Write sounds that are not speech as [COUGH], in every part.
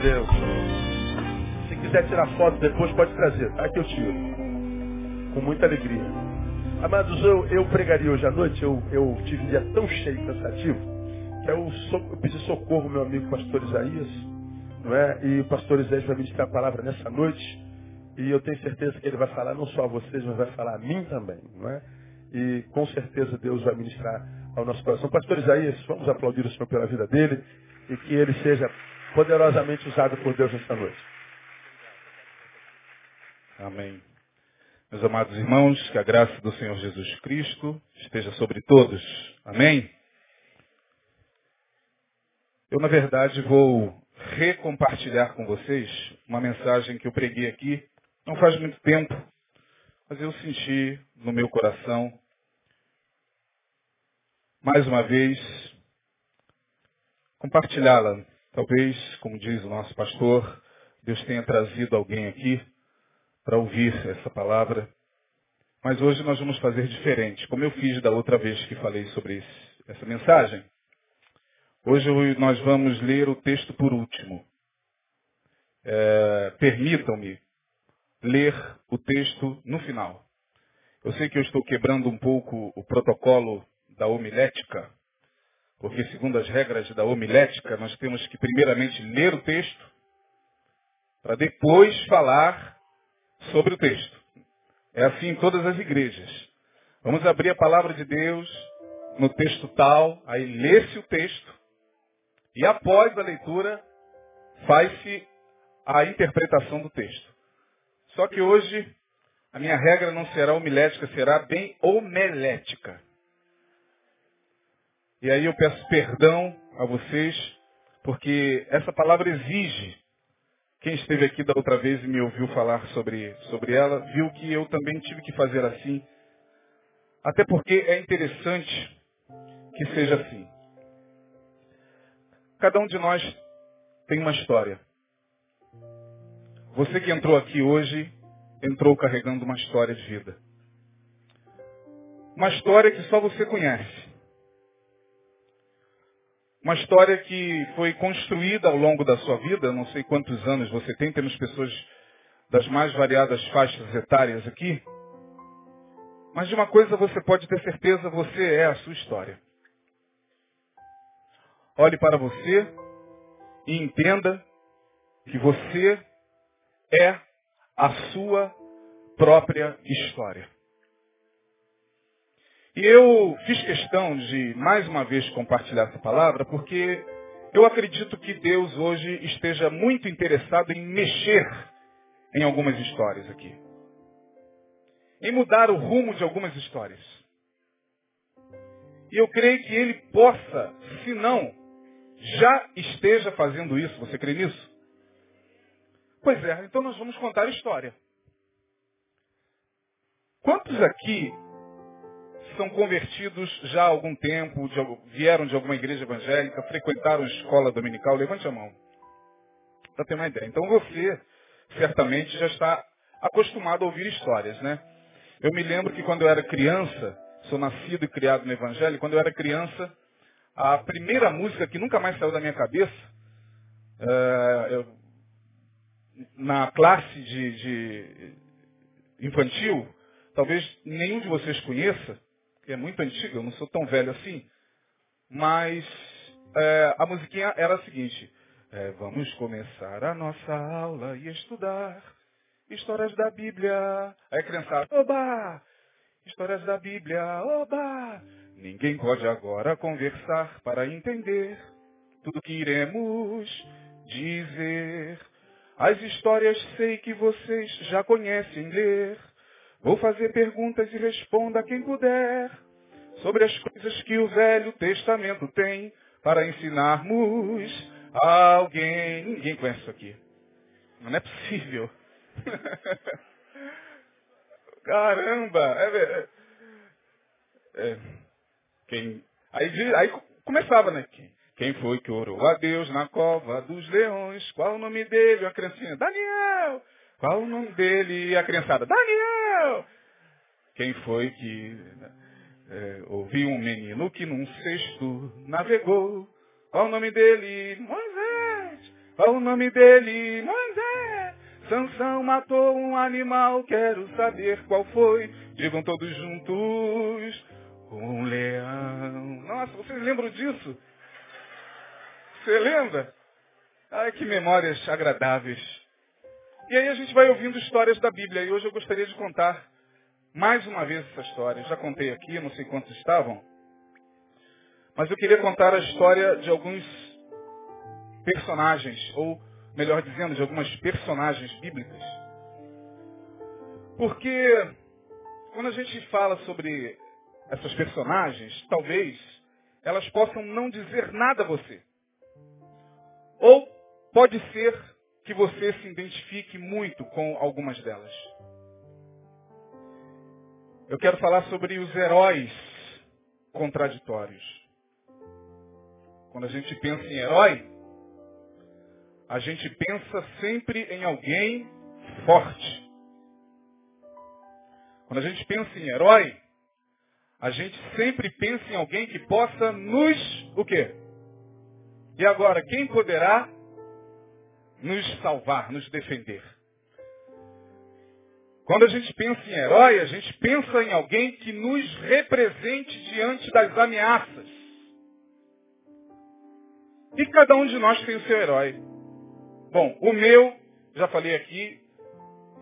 Deus. Se quiser tirar foto depois, pode trazer. Aqui eu tiro. Com muita alegria. Amados, eu, eu pregaria hoje à noite, eu, eu tive um dia tão cheio e cansativo, que eu, so, eu pedi socorro ao meu amigo pastor Isaías, não é? E o pastor Isaías vai ministrar a palavra nessa noite. E eu tenho certeza que ele vai falar não só a vocês, mas vai falar a mim também, não é? E com certeza Deus vai ministrar ao nosso coração. Pastor Isaías, vamos aplaudir o Senhor pela vida dele e que ele seja poderosamente usado por Deus nessa noite. Amém. Meus amados irmãos, que a graça do Senhor Jesus Cristo esteja sobre todos. Amém? Eu, na verdade, vou recompartilhar com vocês uma mensagem que eu preguei aqui não faz muito tempo, mas eu senti no meu coração, mais uma vez, compartilhá-la. Talvez, como diz o nosso pastor, Deus tenha trazido alguém aqui para ouvir essa palavra. Mas hoje nós vamos fazer diferente, como eu fiz da outra vez que falei sobre esse, essa mensagem. Hoje nós vamos ler o texto por último. É, Permitam-me ler o texto no final. Eu sei que eu estou quebrando um pouco o protocolo da homilética, porque segundo as regras da homilética, nós temos que primeiramente ler o texto, para depois falar sobre o texto. É assim em todas as igrejas. Vamos abrir a palavra de Deus no texto tal, aí lê-se o texto, e após a leitura, faz-se a interpretação do texto. Só que hoje a minha regra não será homilética, será bem homelética. E aí eu peço perdão a vocês, porque essa palavra exige. Quem esteve aqui da outra vez e me ouviu falar sobre, sobre ela, viu que eu também tive que fazer assim. Até porque é interessante que seja assim. Cada um de nós tem uma história. Você que entrou aqui hoje, entrou carregando uma história de vida. Uma história que só você conhece. Uma história que foi construída ao longo da sua vida, não sei quantos anos você tem, temos pessoas das mais variadas faixas etárias aqui. Mas de uma coisa você pode ter certeza, você é a sua história. Olhe para você e entenda que você é a sua própria história. E eu fiz questão de mais uma vez compartilhar essa palavra porque eu acredito que Deus hoje esteja muito interessado em mexer em algumas histórias aqui. Em mudar o rumo de algumas histórias. E eu creio que Ele possa, se não, já esteja fazendo isso. Você crê nisso? Pois é, então nós vamos contar a história. Quantos aqui são convertidos já há algum tempo, de, vieram de alguma igreja evangélica, frequentaram escola dominical? Levante a mão. Para ter uma ideia. Então você, certamente, já está acostumado a ouvir histórias, né? Eu me lembro que quando eu era criança, sou nascido e criado no evangelho, quando eu era criança, a primeira música que nunca mais saiu da minha cabeça, uh, eu na classe de, de infantil, talvez nenhum de vocês conheça, é muito antiga, eu não sou tão velho assim, mas é, a musiquinha era a seguinte, é, vamos começar a nossa aula e estudar histórias da Bíblia. Aí a criançada, oba! Histórias da Bíblia, oba! Ninguém pode agora conversar para entender tudo que iremos dizer. As histórias sei que vocês já conhecem ler. Vou fazer perguntas e responda quem puder sobre as coisas que o Velho Testamento tem para ensinarmos a alguém. Ninguém conhece isso aqui. Não é possível. [LAUGHS] Caramba! É, é, é, quem, aí, aí começava, né? Quem, quem foi que orou a Deus na cova dos leões? Qual o nome dele? A criancinha, Daniel! Qual o nome dele? A criançada, Daniel! Quem foi que é, ouviu um menino que num cesto navegou? Qual o nome dele? Moisés! Qual o nome dele? Moisés. Sansão matou um animal, quero saber qual foi. Digam todos juntos, um leão. Nossa, vocês lembram disso? Você lembra? Ai, que memórias agradáveis. E aí a gente vai ouvindo histórias da Bíblia. E hoje eu gostaria de contar mais uma vez essa história. Já contei aqui, não sei quantos estavam. Mas eu queria contar a história de alguns personagens, ou melhor dizendo, de algumas personagens bíblicas. Porque quando a gente fala sobre essas personagens, talvez elas possam não dizer nada a você. Ou pode ser que você se identifique muito com algumas delas. Eu quero falar sobre os heróis contraditórios. Quando a gente pensa em herói, a gente pensa sempre em alguém forte. Quando a gente pensa em herói, a gente sempre pensa em alguém que possa nos o quê? E agora, quem poderá nos salvar, nos defender? Quando a gente pensa em herói, a gente pensa em alguém que nos represente diante das ameaças. E cada um de nós tem o seu herói. Bom, o meu, já falei aqui,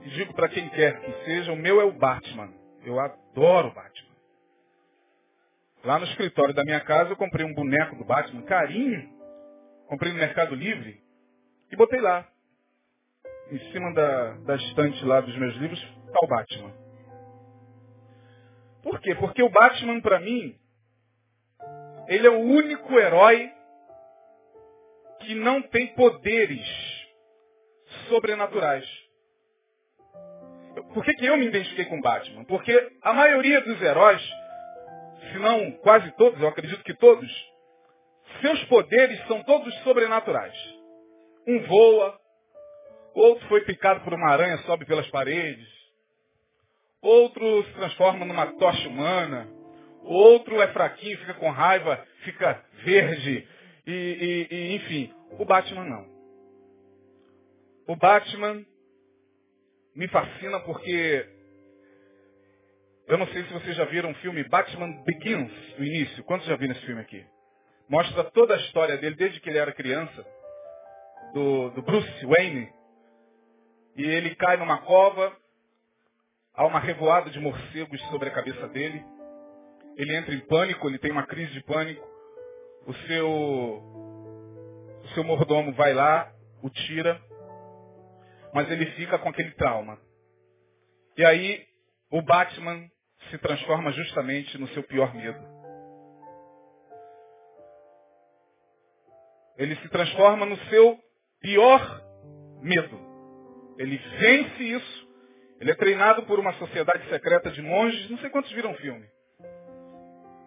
e digo para quem quer que seja, o meu é o Batman. Eu adoro o Batman. Lá no escritório da minha casa eu comprei um boneco do Batman, carinho. Comprei no Mercado Livre e botei lá. Em cima da, da estante lá dos meus livros, o Batman. Por quê? Porque o Batman, para mim, ele é o único herói que não tem poderes sobrenaturais. Por que, que eu me identifiquei com Batman? Porque a maioria dos heróis, se não quase todos, eu acredito que todos, seus poderes são todos sobrenaturais. Um voa, outro foi picado por uma aranha, sobe pelas paredes, outro se transforma numa tocha humana, outro é fraquinho, fica com raiva, fica verde, e, e, e enfim, o Batman não. O Batman me fascina porque eu não sei se vocês já viram o filme Batman Begins, o início. Quantos já viram esse filme aqui? Mostra toda a história dele desde que ele era criança, do, do Bruce Wayne. E ele cai numa cova, há uma revoada de morcegos sobre a cabeça dele. Ele entra em pânico, ele tem uma crise de pânico. O seu, o seu mordomo vai lá, o tira, mas ele fica com aquele trauma. E aí o Batman se transforma justamente no seu pior medo. Ele se transforma no seu pior medo. Ele vence isso. Ele é treinado por uma sociedade secreta de monges. Não sei quantos viram o filme.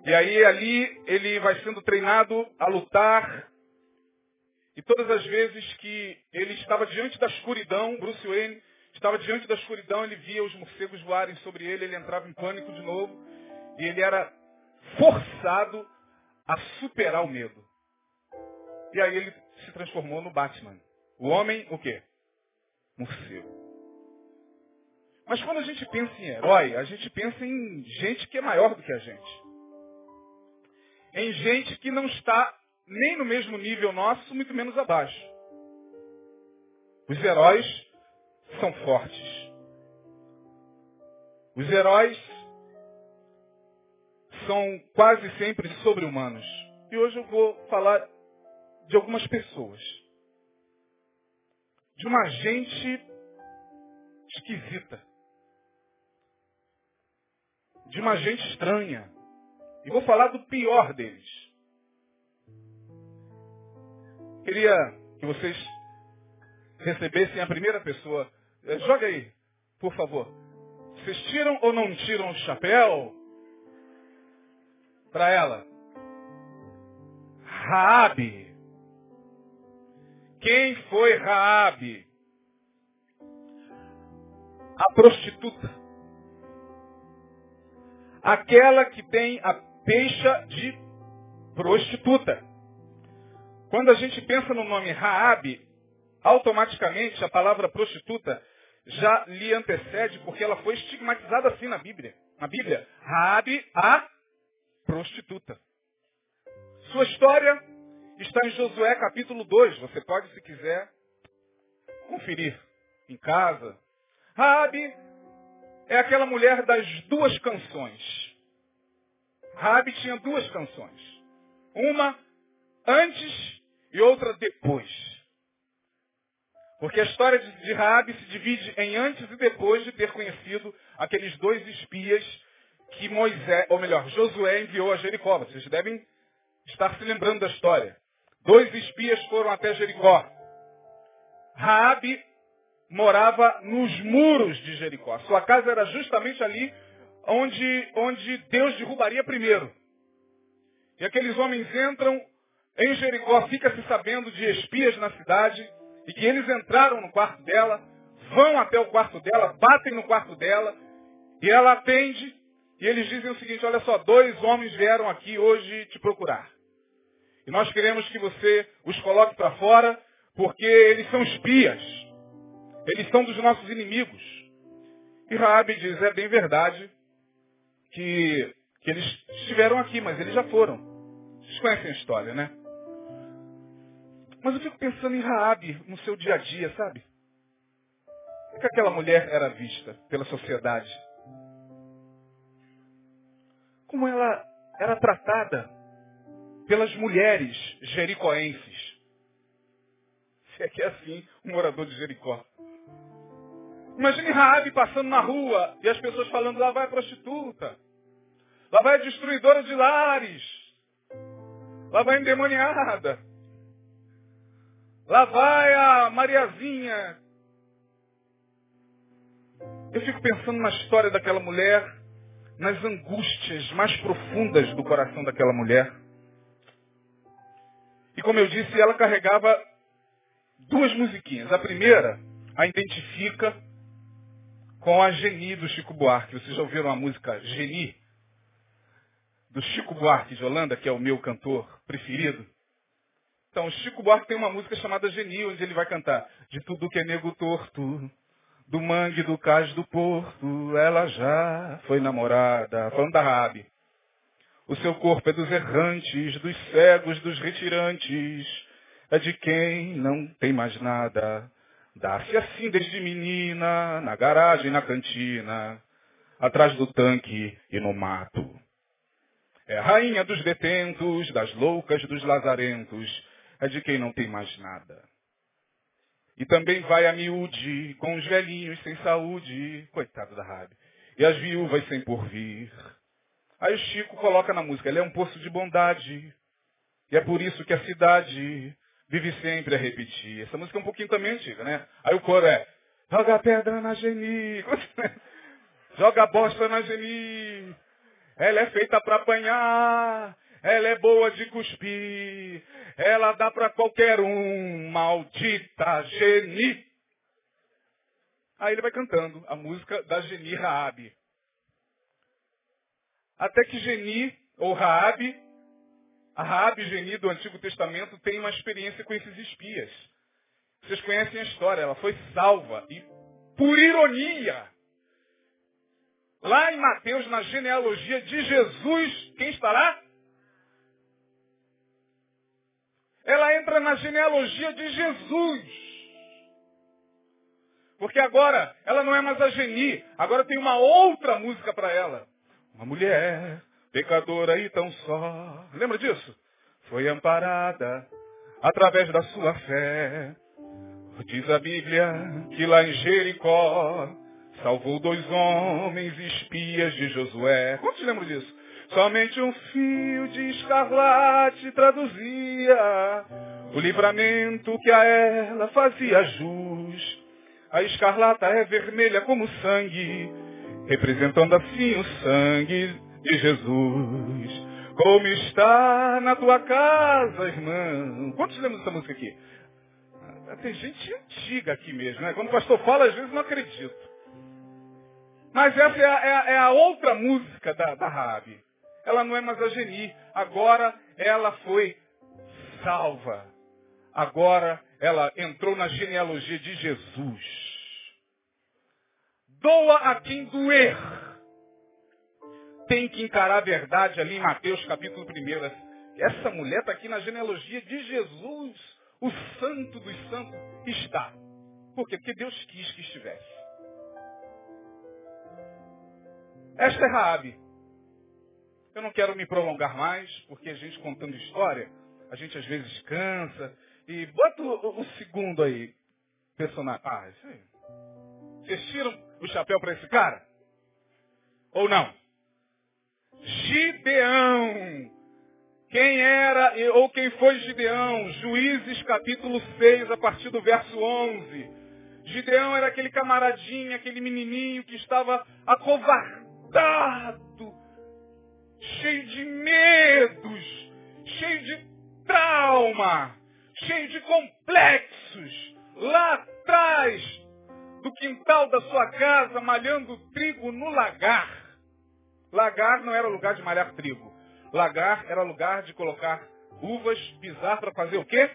E aí ali ele vai sendo treinado a lutar. E todas as vezes que ele estava diante da escuridão, Bruce Wayne estava diante da escuridão, ele via os morcegos voarem sobre ele, ele entrava em pânico de novo. E ele era forçado a superar o medo. E aí ele se transformou no Batman. O homem, o quê? Morcego. Mas quando a gente pensa em herói, a gente pensa em gente que é maior do que a gente. Em gente que não está nem no mesmo nível nosso, muito menos abaixo. Os heróis são fortes. Os heróis são quase sempre sobre-humanos. E hoje eu vou falar de algumas pessoas. De uma gente esquisita. De uma gente estranha. E vou falar do pior deles. Queria que vocês recebessem a primeira pessoa. Eh, joga aí, por favor. Vocês tiram ou não tiram o chapéu para ela? Raabe. Quem foi Raabe? A prostituta. Aquela que tem a peixa de prostituta. Quando a gente pensa no nome Raabe, automaticamente a palavra prostituta já lhe antecede porque ela foi estigmatizada assim na Bíblia. Na Bíblia, Raabe a prostituta. Sua história está em Josué capítulo 2. Você pode, se quiser, conferir em casa. Raabe é aquela mulher das duas canções. Raabe tinha duas canções. Uma antes e outra depois. Porque a história de Raabe se divide em antes e depois de ter conhecido aqueles dois espias que Moisés, ou melhor, Josué enviou a Jericó. Vocês devem estar se lembrando da história. Dois espias foram até Jericó. Raabe morava nos muros de Jericó. Sua casa era justamente ali onde, onde Deus derrubaria primeiro. E aqueles homens entram em Jericó, fica-se sabendo de espias na cidade, e que eles entraram no quarto dela, vão até o quarto dela, batem no quarto dela, e ela atende, e eles dizem o seguinte, olha só, dois homens vieram aqui hoje te procurar. Nós queremos que você os coloque para fora, porque eles são espias. Eles são dos nossos inimigos. E Raabe diz, é bem verdade que, que eles estiveram aqui, mas eles já foram. Vocês conhecem a história, né? Mas eu fico pensando em Raabe no seu dia a dia, sabe? Como que aquela mulher era vista pela sociedade? Como ela era tratada pelas mulheres jericoenses? Se é que é assim, um morador de Jericó. Imagine Raabe passando na rua e as pessoas falando, lá vai a prostituta. Lá vai a destruidora de lares. Lá vai a endemoniada. Lá vai a Mariazinha. Eu fico pensando na história daquela mulher, nas angústias mais profundas do coração daquela mulher. E como eu disse, ela carregava duas musiquinhas. A primeira a identifica com a Geni do Chico Buarque. Vocês já ouviram a música Geni? Do Chico Buarque de Holanda, que é o meu cantor preferido. Então, o Chico Buarque tem uma música chamada Geni, onde ele vai cantar De tudo que é nego torto, do mangue, do cais, do porto, ela já foi namorada. Falando da Rabi. O seu corpo é dos errantes, dos cegos, dos retirantes, é de quem não tem mais nada. Dá-se assim desde menina, na garagem, na cantina, atrás do tanque e no mato. É rainha dos detentos, das loucas, dos lazarentos, é de quem não tem mais nada. E também vai a miúde, com os velhinhos sem saúde, coitado da Rabi, e as viúvas sem porvir. Aí o Chico coloca na música, ele é um poço de bondade, e é por isso que a cidade vive sempre a repetir. Essa música é um pouquinho também antiga, né? Aí o coro é, joga pedra na Geni, [LAUGHS] joga bosta na Geni, ela é feita para apanhar, ela é boa de cuspir. Ela dá para qualquer um. Maldita Geni. Aí ele vai cantando a música da Geni Raabe. Até que Geni, ou Raabe, a Raabe Geni do Antigo Testamento tem uma experiência com esses espias. Vocês conhecem a história, ela foi salva. E, por ironia, lá em Mateus, na genealogia de Jesus, quem estará? ela entra na genealogia de Jesus. Porque agora ela não é mais a Geni, agora tem uma outra música para ela. Uma mulher pecadora e tão só. Lembra disso? Foi amparada através da sua fé. Diz a Bíblia que lá em Jericó salvou dois homens espias de Josué. Quantos lembram disso? Somente um fio de escarlate traduzia o livramento que a ela fazia jus. A escarlata é vermelha como sangue, representando assim o sangue de Jesus. Como está na tua casa, irmão? Quantos lembram dessa música aqui? Ah, tem gente antiga aqui mesmo, né? Quando o pastor fala, às vezes não acredito. Mas essa é a, é a, é a outra música da, da Rabi. Ela não é mais a Geni. Agora ela foi salva. agora ela entrou na genealogia de Jesus. Doa a quem doer. Tem que encarar a verdade ali em Mateus capítulo 1. Essa mulher está aqui na genealogia de Jesus, o santo dos santos. Está. Por quê? Porque Deus quis que estivesse. Esta é Raabe. Eu não quero me prolongar mais, porque a gente contando história, a gente às vezes cansa. E bota o, o segundo aí, personagem. Ah, isso aí. Vocês tiram o chapéu para esse cara? Ou não? Gideão. Quem era ou quem foi Gideão? Juízes capítulo 6, a partir do verso 11. Gideão era aquele camaradinho, aquele menininho que estava acovardado, cheio de medos, cheio de trauma, cheio de complexos. Lá atrás, do quintal da sua casa, malhando trigo no lagar. Lagar não era lugar de malhar trigo. Lagar era lugar de colocar uvas, pisar para fazer o quê?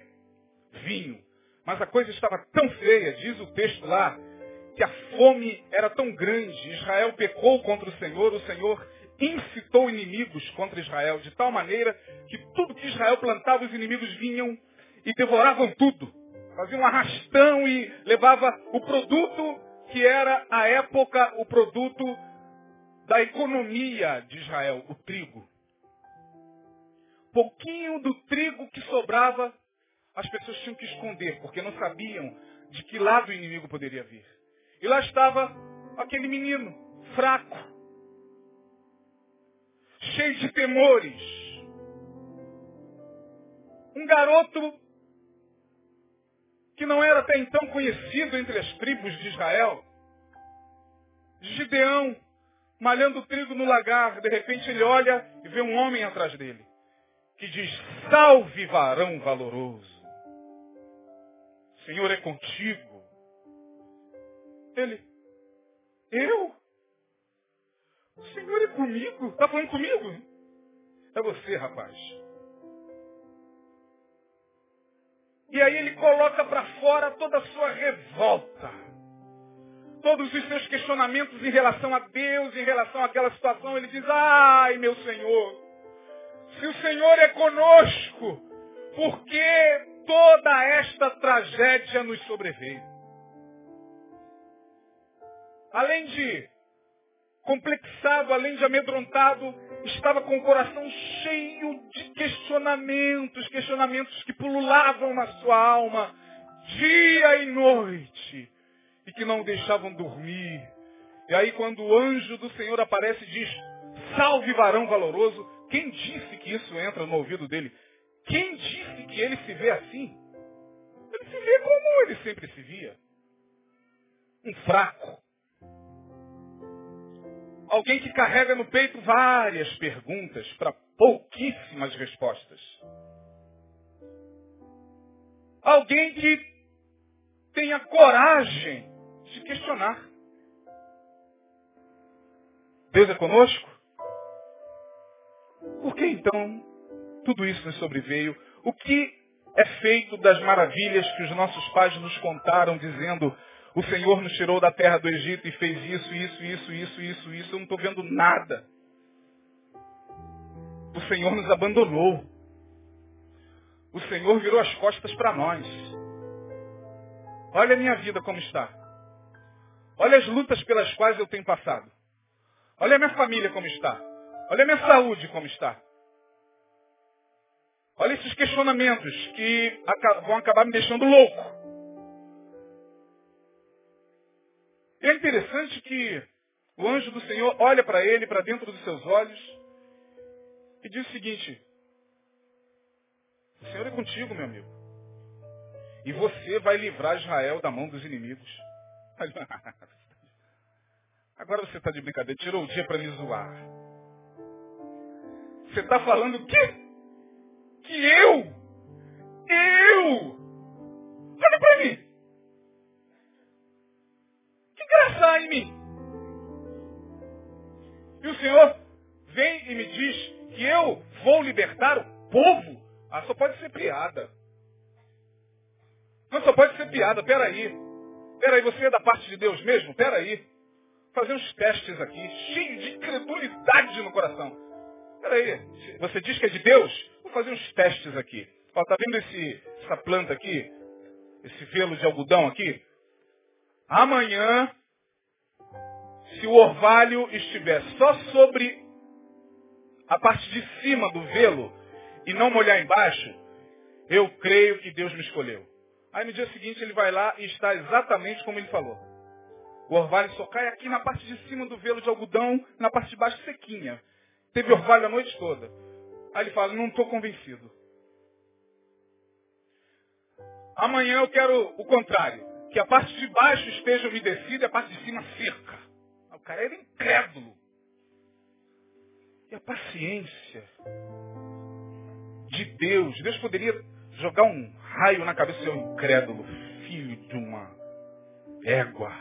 Vinho. Mas a coisa estava tão feia, diz o texto lá, que a fome era tão grande. Israel pecou contra o Senhor, o Senhor incitou inimigos contra Israel, de tal maneira que tudo que Israel plantava, os inimigos vinham e devoravam tudo fazia um arrastão e levava o produto que era, à época, o produto da economia de Israel, o trigo. Pouquinho do trigo que sobrava, as pessoas tinham que esconder, porque não sabiam de que lado o inimigo poderia vir. E lá estava aquele menino, fraco, cheio de temores. Um garoto que não era até então conhecido entre as tribos de Israel. Gideão, malhando trigo no lagar, de repente ele olha e vê um homem atrás dele, que diz, salve varão valoroso. Senhor é contigo. Ele, eu? O Senhor é comigo? Está falando comigo? É você, rapaz. E aí ele coloca para fora toda a sua revolta. Todos os seus questionamentos em relação a Deus, em relação àquela situação. Ele diz, ai meu Senhor, se o Senhor é conosco, por que toda esta tragédia nos sobreveio? Além de complexado, além de amedrontado, estava com o coração cheio de questionamentos, questionamentos que pululavam na sua alma, dia e noite, e que não deixavam dormir. E aí quando o anjo do Senhor aparece e diz, salve varão valoroso, quem disse que isso entra no ouvido dele? Quem disse que ele se vê assim? Ele se vê como ele sempre se via. Um fraco, Alguém que carrega no peito várias perguntas para pouquíssimas respostas. Alguém que tenha coragem de questionar. Deus é conosco? Por que então tudo isso nos sobreveio? O que é feito das maravilhas que os nossos pais nos contaram, dizendo o Senhor nos tirou da terra do Egito e fez isso, isso, isso, isso, isso, isso. Eu não estou vendo nada. O Senhor nos abandonou. O Senhor virou as costas para nós. Olha a minha vida como está. Olha as lutas pelas quais eu tenho passado. Olha a minha família como está. Olha a minha saúde como está. Olha esses questionamentos que vão acabar me deixando louco. E é interessante que o anjo do Senhor olha para ele, para dentro dos seus olhos, e diz o seguinte, o Senhor é contigo, meu amigo. E você vai livrar Israel da mão dos inimigos. [LAUGHS] Agora você está de brincadeira, tirou o dia para me zoar. Você está falando o quê? Que eu? Eu? Olha para mim. Graça em mim. E o Senhor vem e me diz que eu vou libertar o povo. Ah, só pode ser piada. Não só pode ser piada, peraí. Peraí, você é da parte de Deus mesmo? Peraí. Fazer uns testes aqui, cheio de incredulidade no coração. Peraí, você diz que é de Deus? Vou fazer uns testes aqui. Ó, tá vendo esse, essa planta aqui? Esse velo de algodão aqui? Amanhã, se o orvalho estiver só sobre a parte de cima do velo e não molhar embaixo, eu creio que Deus me escolheu. Aí no dia seguinte ele vai lá e está exatamente como ele falou. O orvalho só cai aqui na parte de cima do velo de algodão, na parte de baixo sequinha. Teve orvalho a noite toda. Aí ele fala, não estou convencido. Amanhã eu quero o contrário. Que a parte de baixo esteja umedecida e a parte de cima seca. Cara era incrédulo. E a paciência de Deus. Deus poderia jogar um raio na cabeça do seu incrédulo, filho de uma égua.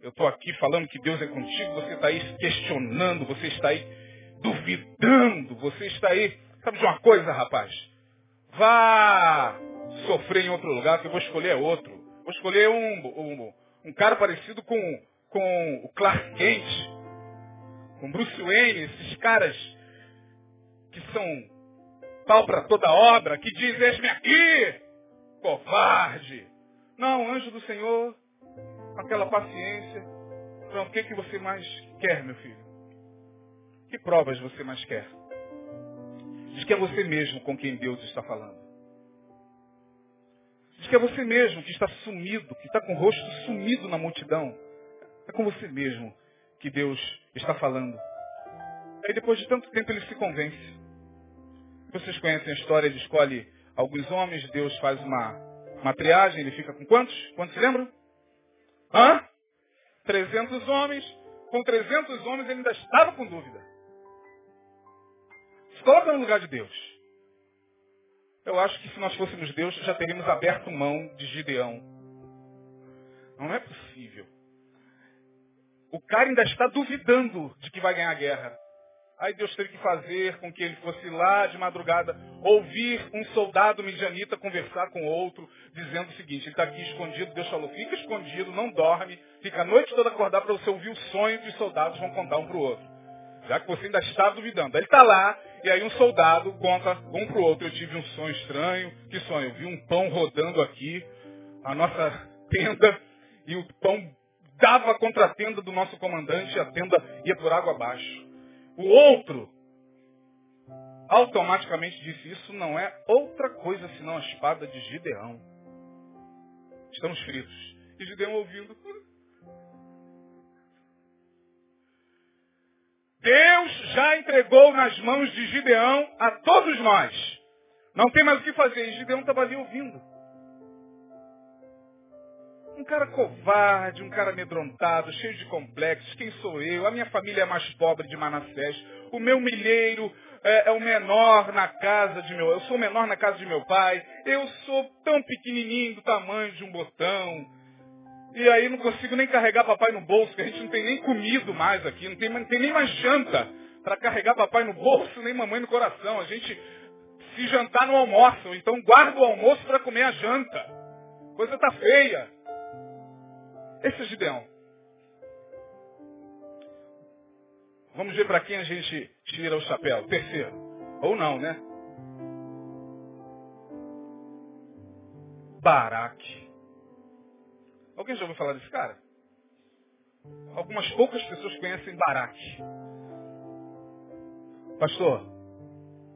Eu estou aqui falando que Deus é contigo, você está aí questionando, você está aí duvidando, você está aí. Sabe de uma coisa, rapaz? Vá sofrer em outro lugar, que eu vou escolher outro. Vou escolher um, um, um cara parecido com, com o Clark Kent, com Bruce Wayne, esses caras que são pau para toda obra, que diz, eis-me aqui, covarde. Não, anjo do Senhor, aquela paciência. Então, o que, que você mais quer, meu filho? Que provas você mais quer? Diz que é você mesmo com quem Deus está falando. Diz que é você mesmo que está sumido, que está com o rosto sumido na multidão. É com você mesmo que Deus está falando. Aí depois de tanto tempo ele se convence. Vocês conhecem a história, ele escolhe alguns homens, Deus faz uma, uma triagem, ele fica com quantos? Quantos se lembram? Hã? 300 homens. Com 300 homens ele ainda estava com dúvida. Se coloca no lugar de Deus. Eu acho que se nós fôssemos Deus, já teríamos aberto mão de Gideão. Não é possível. O cara ainda está duvidando de que vai ganhar a guerra. Aí Deus teve que fazer com que ele fosse lá de madrugada ouvir um soldado midianita conversar com outro, dizendo o seguinte, ele está aqui escondido, Deus falou, fica escondido, não dorme, fica a noite toda acordado para você ouvir o sonho que os soldados vão contar um para o outro. Já que você ainda está duvidando. Aí ele está lá, e aí um soldado conta um para o outro, eu tive um sonho estranho, que sonho? Eu vi um pão rodando aqui, a nossa tenda, e o pão dava contra a tenda do nosso comandante, e a tenda ia por água abaixo. O outro automaticamente disse, isso não é outra coisa senão a espada de Gideão. Estamos fritos. E Gideão ouvindo. Deus já entregou nas mãos de Gideão a todos nós. Não tem mais o que fazer. E Gideão estava ali ouvindo. Um cara covarde, um cara amedrontado, cheio de complexos. Quem sou eu? A minha família é mais pobre de Manassés. O meu milheiro é, é, o menor na casa de meu... Eu sou o menor na casa de meu pai. Eu sou tão pequenininho do tamanho de um botão. E aí não consigo nem carregar papai no bolso, que a gente não tem nem comido mais aqui. Não tem, não tem nem mais janta para carregar papai no bolso, nem mamãe no coração. A gente se jantar no almoço. Então guarda o almoço para comer a janta. Coisa tá feia. Esse é Gideão. Vamos ver para quem a gente tira o chapéu. Terceiro. Ou não, né? Baraque. Alguém já ouviu falar desse cara? Algumas poucas pessoas conhecem Baraque. Pastor,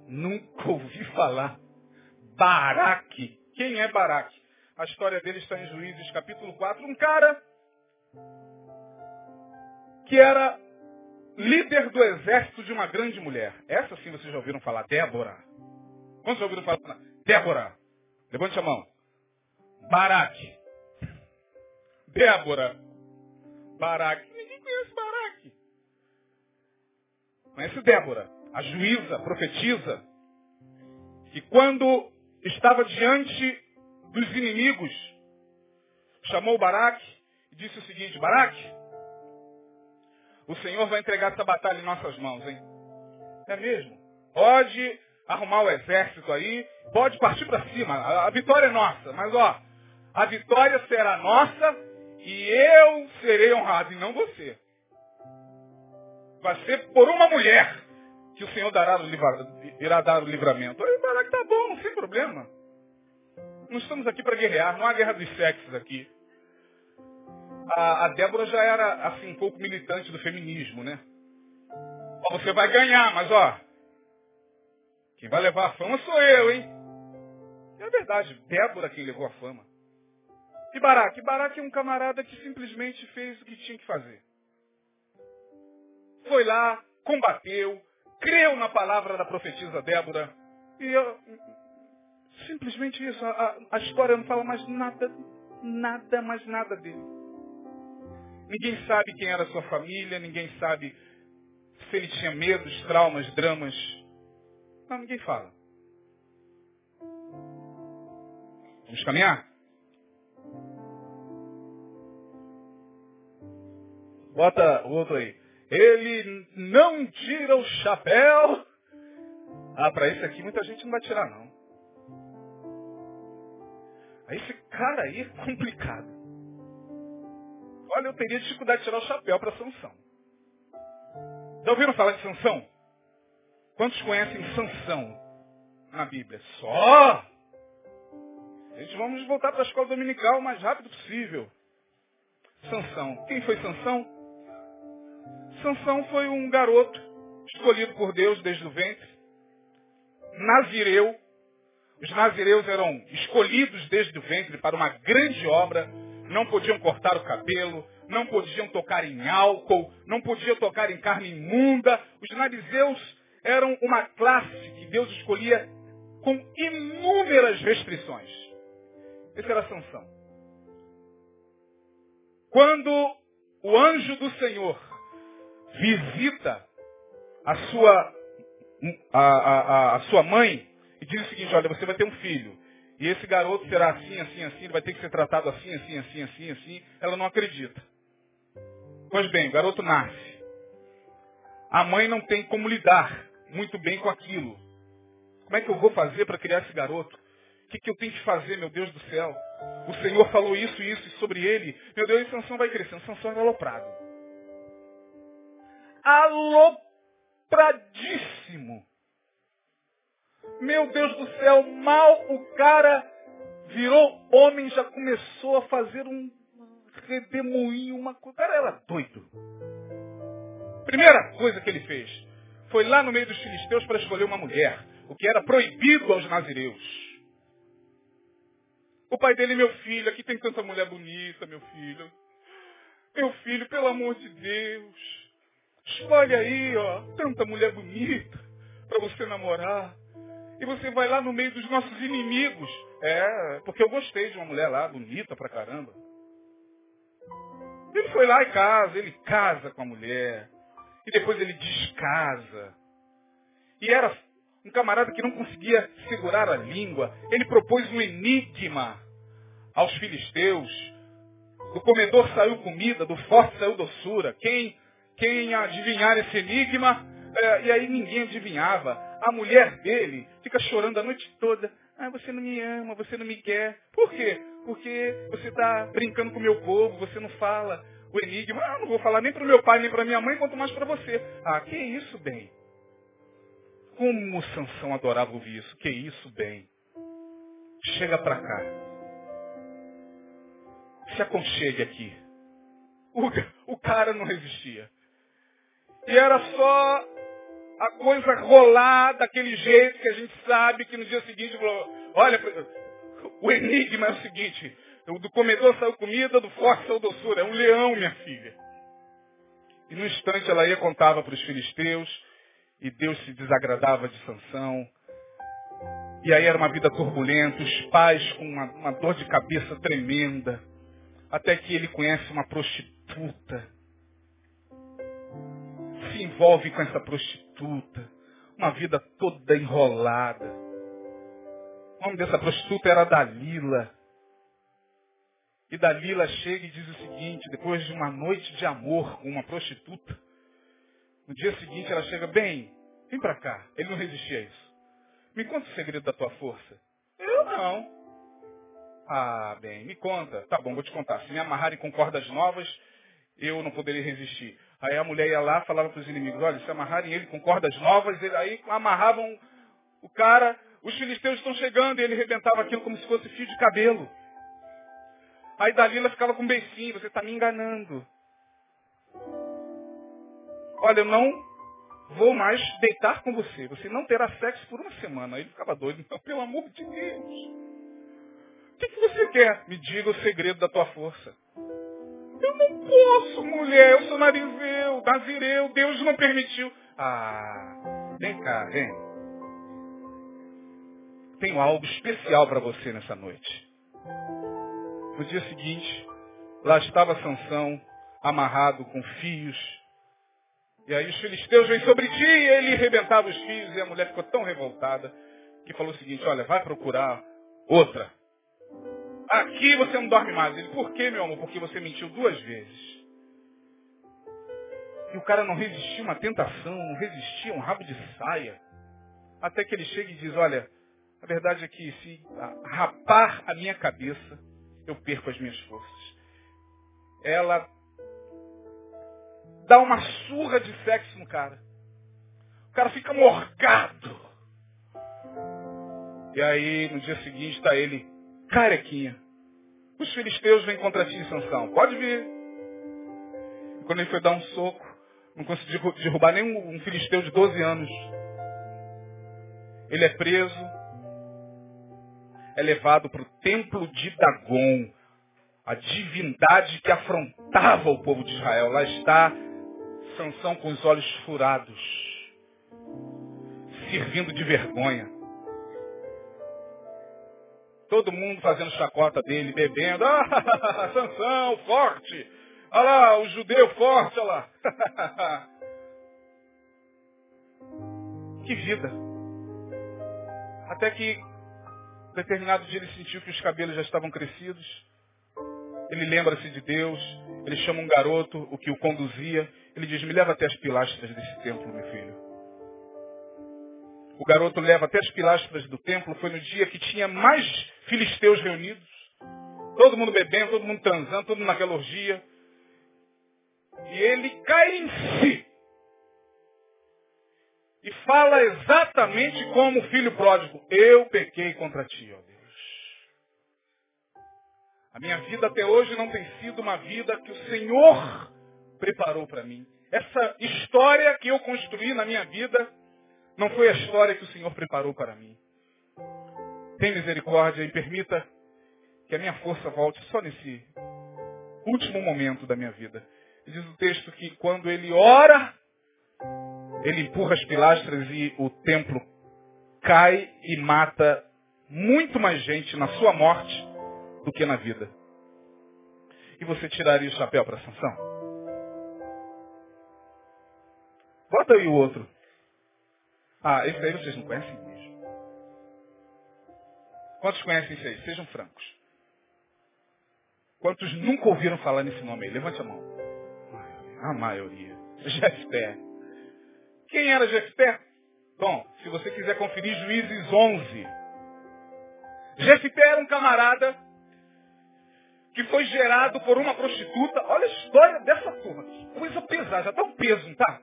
nunca ouvi falar. Baraque. Quem é Baraque? A história dele está em Juízes capítulo 4. Um cara que era líder do exército de uma grande mulher. Essa sim vocês já ouviram falar, Débora. Quantos já ouviram falar? Débora. Levante a mão. Baraque. Débora. Baraque. Ninguém conhece Baraque. Conhece Débora, a juíza, a profetisa. E quando estava diante dos inimigos, chamou Baraque e disse o seguinte, Baraque, o Senhor vai entregar essa batalha em nossas mãos, hein? É mesmo? Pode arrumar o exército aí, pode partir para cima. A, a, vitória é nossa, mas ó, A vitória será nossa e eu serei honrado e não você. Vai ser por uma mulher que o Senhor dará o livra, irá dar o livramento. Aí Baraque tá bom, não tem problema. Não estamos aqui para guerrear, não há guerra dos sexos aqui. A, a Débora já era, assim, um pouco militante do feminismo, né? Ó, você vai ganhar, mas ó, quem vai levar a fama sou eu, hein? É verdade, Débora quem levou a fama. E Baraque? Baraque é um camarada que simplesmente fez o que tinha que fazer. Foi lá, combateu, creu na palavra da profetisa Débora. E eu, simplesmente isso. A, a, história não fala mais nada, nada, mais nada dele. Ninguém sabe quem era sua família, ninguém sabe se ele tinha medos, traumas, dramas. Não, ninguém fala. Vamos caminhar? Bota o outro aí. Ele não tira o chapéu. Ah, para esse aqui muita gente não vai tirar, não. Aí esse cara aí é complicado. Olha, eu teria dificuldade de tirar o chapéu para Sansão. Já ouviram falar de Sansão? Quantos conhecem Sansão na Bíblia? Só! Gente, vamos voltar para a escola dominical o mais rápido possível. Sansão. Quem foi Sansão? Sansão foi um garoto escolhido por Deus desde o ventre. Nazireu. Os nazireus eram escolhidos desde o ventre para uma grande obra. Não podiam cortar o cabelo, não podiam tocar em álcool, não podiam tocar em carne imunda. Os nazireus eram uma classe que Deus escolhia com inúmeras restrições. Esse era Sansão. Quando o anjo do Senhor visita a sua, a, a, a, sua mãe e diz o seguinte, olha, você vai ter um filho. E esse garoto será assim, assim, assim, ele vai ter que ser tratado assim, assim, assim, assim, assim. Ela não acredita. Pois bem, o garoto nasce. A mãe não tem como lidar muito bem com aquilo. Como é que eu vou fazer para criar esse garoto? O que, que, eu tenho que fazer, meu Deus do céu? O Senhor falou isso e isso sobre ele. Meu Deus, e Sansão vai crescendo. Sansão era aloprado alopradíssimo. Meu Deus do céu, mal o cara virou homem, já começou a fazer um redemoinho, uma coisa. O cara era doido. Primeira coisa que ele fez foi lá no meio dos filisteus para escolher uma mulher, o que era proibido aos nazireus. O pai dele, meu filho, aqui tem tanta mulher bonita, meu filho. Meu filho, pelo amor de Deus. Escolhe aí, ó, tanta mulher bonita para você namorar. E você vai lá no meio dos nossos inimigos. É, porque eu gostei de uma mulher lá, bonita pra caramba. Ele foi lá e casa, ele casa com a mulher. E depois ele descasa. E era um camarada que não conseguia segurar a língua. Ele propôs um enigma aos filisteus. Do comedor saiu comida, do forte saiu doçura. Quem quem adivinhar esse enigma, é, e aí ninguém adivinhava. A mulher dele fica chorando a noite toda. Ah, você não me ama, você não me quer. Por quê? Porque você está brincando com o meu povo, você não fala o enigma. Ah, não vou falar nem para o meu pai, nem para minha mãe, quanto mais para você. Ah, que isso, bem? Como Sansão adorava ouvir isso. Que isso, bem? Chega para cá. Se aconchegue aqui. O, o cara não resistia. E era só a coisa rolar daquele jeito que a gente sabe que no dia seguinte olha, o enigma é o seguinte, do comedor saiu comida, do forte saiu doçura, é um leão, minha filha. E no instante ela ia contava para os filisteus, e Deus se desagradava de Sansão. E aí era uma vida turbulenta, os pais com uma, uma dor de cabeça tremenda, até que ele conhece uma prostituta se envolve com essa prostituta. Uma vida toda enrolada. O nome dessa prostituta era Dalila. E Dalila chega e diz o seguinte, depois de uma noite de amor com uma prostituta, no dia seguinte ela chega, bem, vem para cá. Ele não resistia a isso. Me conta o segredo da tua força. Eu não. Ah, bem, me conta. Tá bom, vou te contar. Se me amarrarem com cordas novas, eu não poderia resistir. Aí a mulher ia lá falava para os inimigos, olha, se amarrarem ele com cordas novas, ele, aí amarravam o cara, os filisteus estão chegando, e ele rebentava aquilo como se fosse fio de cabelo. Aí Dalila ficava com um beicinho, você está me enganando. Olha, eu não vou mais deitar com você. Você não terá sexo por uma semana. Aí ele ficava doido. Não, pelo amor de Deus. O que, que você quer? Me diga o segredo da tua força. Eu não posso, mulher. Eu sou narizeu, nazireu. Deus não permitiu. Ah, vem cá, vem. Tenho algo especial para você nessa noite. No dia seguinte, lá estava Sansão, amarrado com fios. E aí os filisteus vêm sobre ti e ele arrebentava os fios e a mulher ficou tão revoltada que falou o seguinte, olha, vai procurar outra. Aqui você não dorme mais. Ele, por quê, meu amor? Porque você mentiu duas vezes. E o cara não resistia a uma tentação, não resistia a um rabo de saia. Até que ele chega e diz, olha, a verdade é que se rapar a minha cabeça, eu perco as minhas forças. Ela dá uma surra de sexo no cara. O cara fica morgado. E aí, no dia seguinte, está ele carequinha. Os filisteus vêm contra ti, Sansão. Pode vir. E quando ele foi dar um soco, não conseguiu derrubar nem um filisteu de 12 anos. Ele é preso, é levado para o templo de Dagon, a divindade que afrontava o povo de Israel. Lá está Sansão com os olhos furados, servindo de vergonha. Todo mundo fazendo chacota dele, bebendo. [LAUGHS] Ah, Sansão, forte. Olha lá, o judeu forte, olha lá. [LAUGHS] que vida. Até que, determinado dia, ele sentiu que os cabelos já estavam crescidos. Ele lembra-se de Deus. Ele chama um garoto, o que o conduzia. Ele diz, me leva até as pilastras desse templo, meu filho. O garoto leva até as pilastras do templo. Foi no dia que tinha mais filisteus reunidos. Todo mundo bebendo, todo mundo transando, todo mundo naquela orgia. E ele cai em si. E fala exatamente como o filho pródigo. Eu pequei contra ti, ó Deus. A minha vida até hoje não tem sido uma vida que o Senhor preparou para mim. Essa história que eu construí na minha vida não foi a história que o Senhor preparou para mim. Tem misericórdia e permita que a minha força volte só nesse último momento da minha vida. Diz o texto que quando ele ora, ele empurra as pilastras e o templo cai e mata muito mais gente na sua morte do que na vida. E você tiraria o chapéu para Sansão? Bota aí o outro. Ah, esse aí vocês não conhecem mesmo. Quantos conhecem esse aí? Sejam francos. Quantos nunca ouviram falar nesse nome aí? Levante a mão. A maioria. Jefté. Quem era Jefté? Bom, se você quiser conferir Juízes 11. Jefté era um camarada que foi gerado por uma prostituta. Olha a história dessa turma. Coisa pesada, já tá um peso, não tá?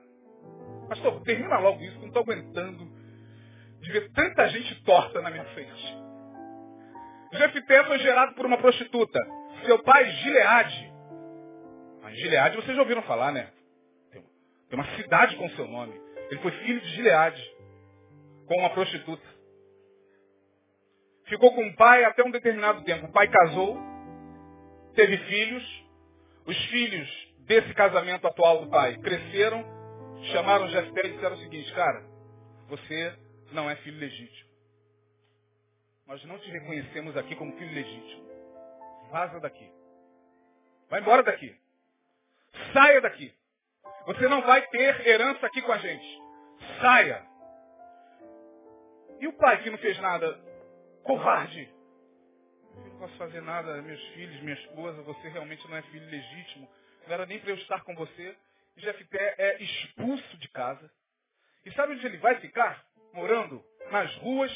Pastor, termina logo isso, não estou aguentando de ver tanta gente torta na minha frente. Jefté foi gerado por uma prostituta. Seu pai, Gileade. Mas Gileade vocês já ouviram falar, né? Tem uma cidade com seu nome. Ele foi filho de Gileade. Com uma prostituta. Ficou com o pai até um determinado tempo. O pai casou. Teve filhos. Os filhos desse casamento atual do pai cresceram chamaram Jefté e disseram o seguinte, cara, você não é filho legítimo. Nós não te reconhecemos aqui como filho legítimo. Vaza daqui. Vai embora daqui. Saia daqui. Você não vai ter herança aqui com a gente. Saia. E o pai que não fez nada? Covarde. Eu não posso fazer nada, meus filhos, minha esposa, você realmente não é filho legítimo. Não era nem para eu estar com você. Jefté é expulso de casa. E sabe onde ele vai ficar? Morando? nas ruas,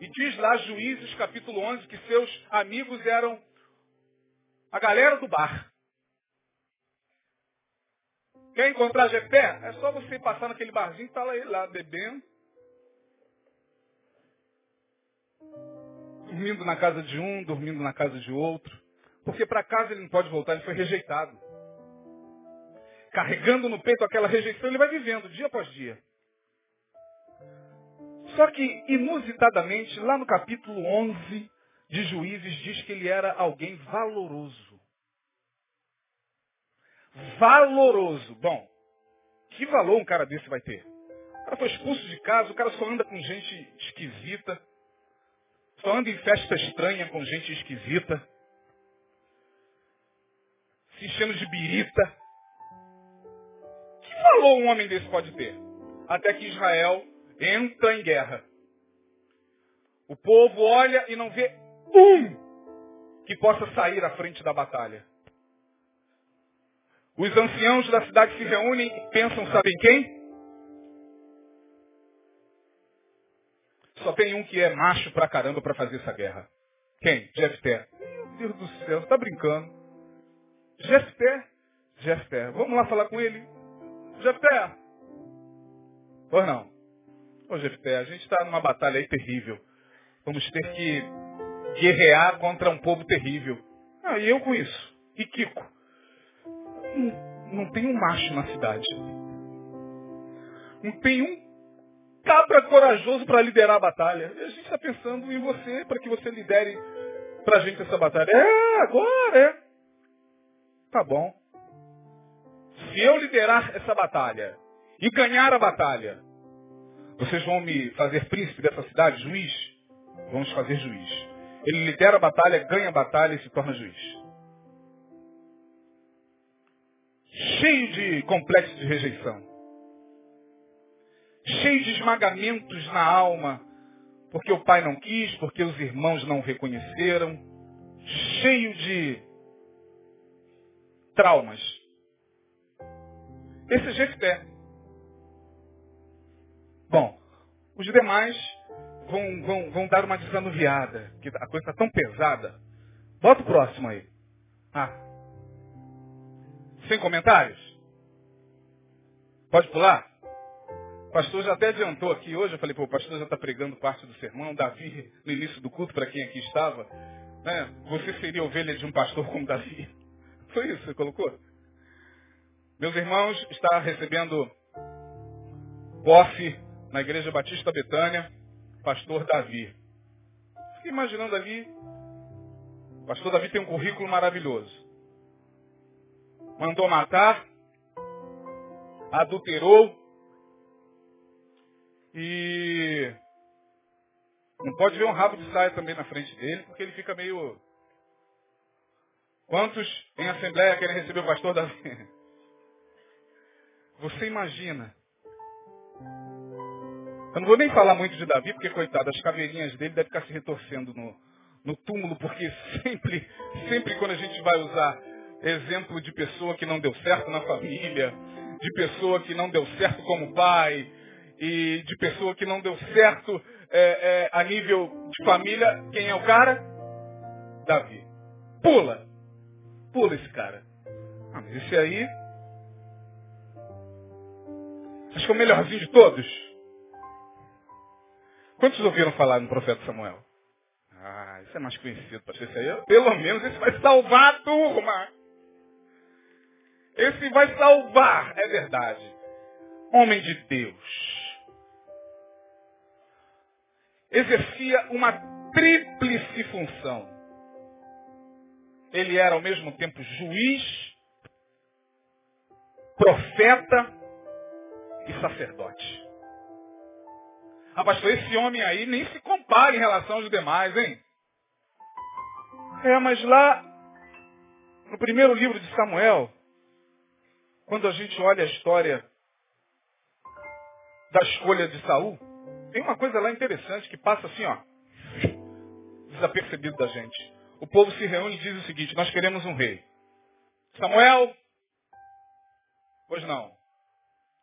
e diz lá Juízes capítulo 11 que seus amigos eram a galera do bar. Quer encontrar Jefté? É só você passar naquele barzinho tá lá ele lá bebendo. Dormindo na casa de um, dormindo na casa de outro. Porque para casa ele não pode voltar, ele foi rejeitado. Carregando no peito aquela rejeição, ele vai vivendo dia após dia. Só que, inusitadamente, lá no capítulo 11 de Juízes, diz que ele era alguém valoroso. Valoroso. Bom, que valor um cara desse vai ter? O cara foi expulso de casa, o cara só anda com gente esquisita, só anda em festa estranha com gente esquisita, se enchendo de birita. Valor um homem desse pode ter? Até que Israel entra em guerra. O povo olha e não vê um que possa sair à frente da batalha. Os anciãos da cidade se reúnem e pensam, sabem quem? Só tem um que é macho pra caramba para fazer essa guerra. Quem? Jefté. Meu Deus do céu, você tá brincando. Jefté? Jefté. Vamos lá falar com ele. Jefté. Pois não. Ô Jefté, a gente está numa batalha aí terrível. Vamos ter que guerrear contra um povo terrível. Ah, e eu com isso. E Kiko? Não, não tem um macho na cidade. Não tem um cabra corajoso para liderar a batalha. E a gente está pensando em você, para que você lidere para a gente essa batalha. É, agora é. Tá bom. Se eu liderar essa batalha e ganhar a batalha, vocês vão me fazer príncipe dessa cidade, juiz? Vamos fazer juiz. Ele lidera a batalha, ganha a batalha e se torna juiz. Cheio de complexo de rejeição. Cheio de esmagamentos na alma, porque o pai não quis, porque os irmãos não reconheceram. Cheio de traumas. Esse é Jefté. Bom, os demais vão, vão, vão dar uma desanuviada, que a coisa está tão pesada. Bota o próximo aí. Ah. Sem comentários? Pode pular? O pastor já até adiantou aqui hoje, eu falei, pô, o pastor já está pregando parte do sermão, Davi, no início do culto, para quem aqui estava, né? Você seria ovelha de um pastor como Davi. [LAUGHS] Foi isso que você colocou? Meus irmãos, está recebendo posse na Igreja Batista Betânia, pastor Davi. Fiquei imaginando ali, o pastor Davi tem um currículo maravilhoso. Mandou matar, adulterou e não pode ver um rabo de saia também na frente dele, porque ele fica meio. Quantos em assembleia querem receber o pastor Davi? [LAUGHS] Você imagina eu não vou nem falar muito de Davi, porque, coitado, as caveirinhas dele devem ficar se retorcendo no, no túmulo, porque [LAUGHS] sempre, sempre quando a gente vai usar exemplo de pessoa que não deu certo na família, de pessoa que não deu certo como pai, e de pessoa que não deu certo é, é, a nível de família, quem é o cara? Davi. Pula. Pula esse cara. Ah, esse aí. Acho que é o melhorzinho de todos. Quantos ouviram falar no profeta Samuel? Ah, isso é mais conhecido, pastor. Isso aí, pelo menos esse vai salvar a turma. Esse vai salvar, é verdade. Homem de Deus. Exercia uma tríplice função. Ele era ao mesmo tempo juiz, profeta e sacerdote. Ah, pastor, esse homem aí nem se compara em relação aos demais, hein? É, mas lá, no primeiro livro de Samuel, quando a gente olha a história da escolha de Saul, tem uma coisa lá interessante que passa assim, ó, desapercebido da gente. O povo se reúne e diz o seguinte, nós queremos um rei. Samuel, pois não.